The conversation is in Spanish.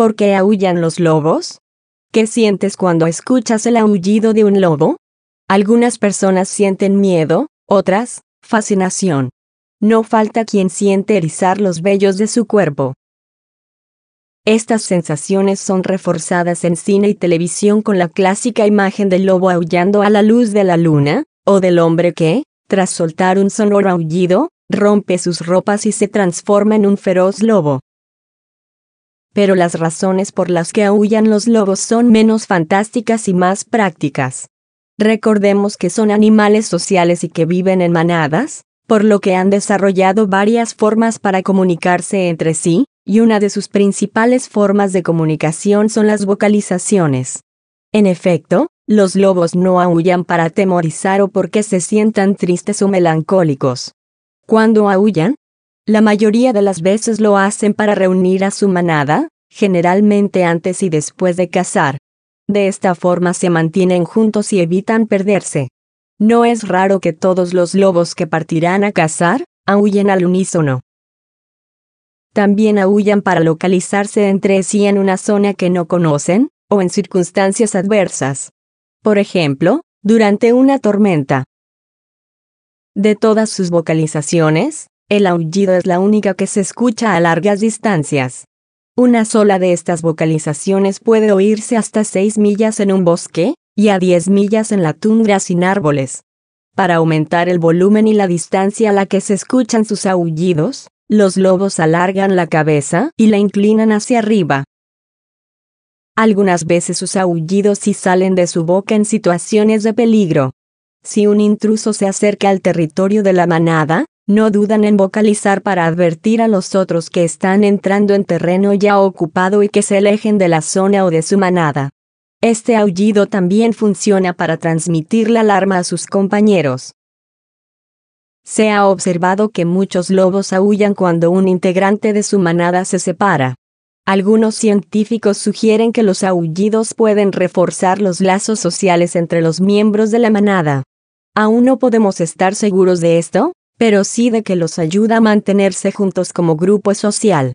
por qué aullan los lobos? ¿Qué sientes cuando escuchas el aullido de un lobo? Algunas personas sienten miedo, otras, fascinación. No falta quien siente erizar los vellos de su cuerpo. Estas sensaciones son reforzadas en cine y televisión con la clásica imagen del lobo aullando a la luz de la luna, o del hombre que, tras soltar un sonoro aullido, rompe sus ropas y se transforma en un feroz lobo pero las razones por las que aullan los lobos son menos fantásticas y más prácticas. Recordemos que son animales sociales y que viven en manadas, por lo que han desarrollado varias formas para comunicarse entre sí, y una de sus principales formas de comunicación son las vocalizaciones. En efecto, los lobos no aullan para atemorizar o porque se sientan tristes o melancólicos. Cuando aullan, la mayoría de las veces lo hacen para reunir a su manada, generalmente antes y después de cazar. De esta forma se mantienen juntos y evitan perderse. No es raro que todos los lobos que partirán a cazar, aúllen al unísono. También aullan para localizarse entre sí en una zona que no conocen, o en circunstancias adversas. Por ejemplo, durante una tormenta. De todas sus vocalizaciones, el aullido es la única que se escucha a largas distancias. Una sola de estas vocalizaciones puede oírse hasta 6 millas en un bosque, y a 10 millas en la tundra sin árboles. Para aumentar el volumen y la distancia a la que se escuchan sus aullidos, los lobos alargan la cabeza y la inclinan hacia arriba. Algunas veces sus aullidos sí salen de su boca en situaciones de peligro. Si un intruso se acerca al territorio de la manada, no dudan en vocalizar para advertir a los otros que están entrando en terreno ya ocupado y que se alejen de la zona o de su manada. Este aullido también funciona para transmitir la alarma a sus compañeros. Se ha observado que muchos lobos aullan cuando un integrante de su manada se separa. Algunos científicos sugieren que los aullidos pueden reforzar los lazos sociales entre los miembros de la manada. Aún no podemos estar seguros de esto, pero sí de que los ayuda a mantenerse juntos como grupo social.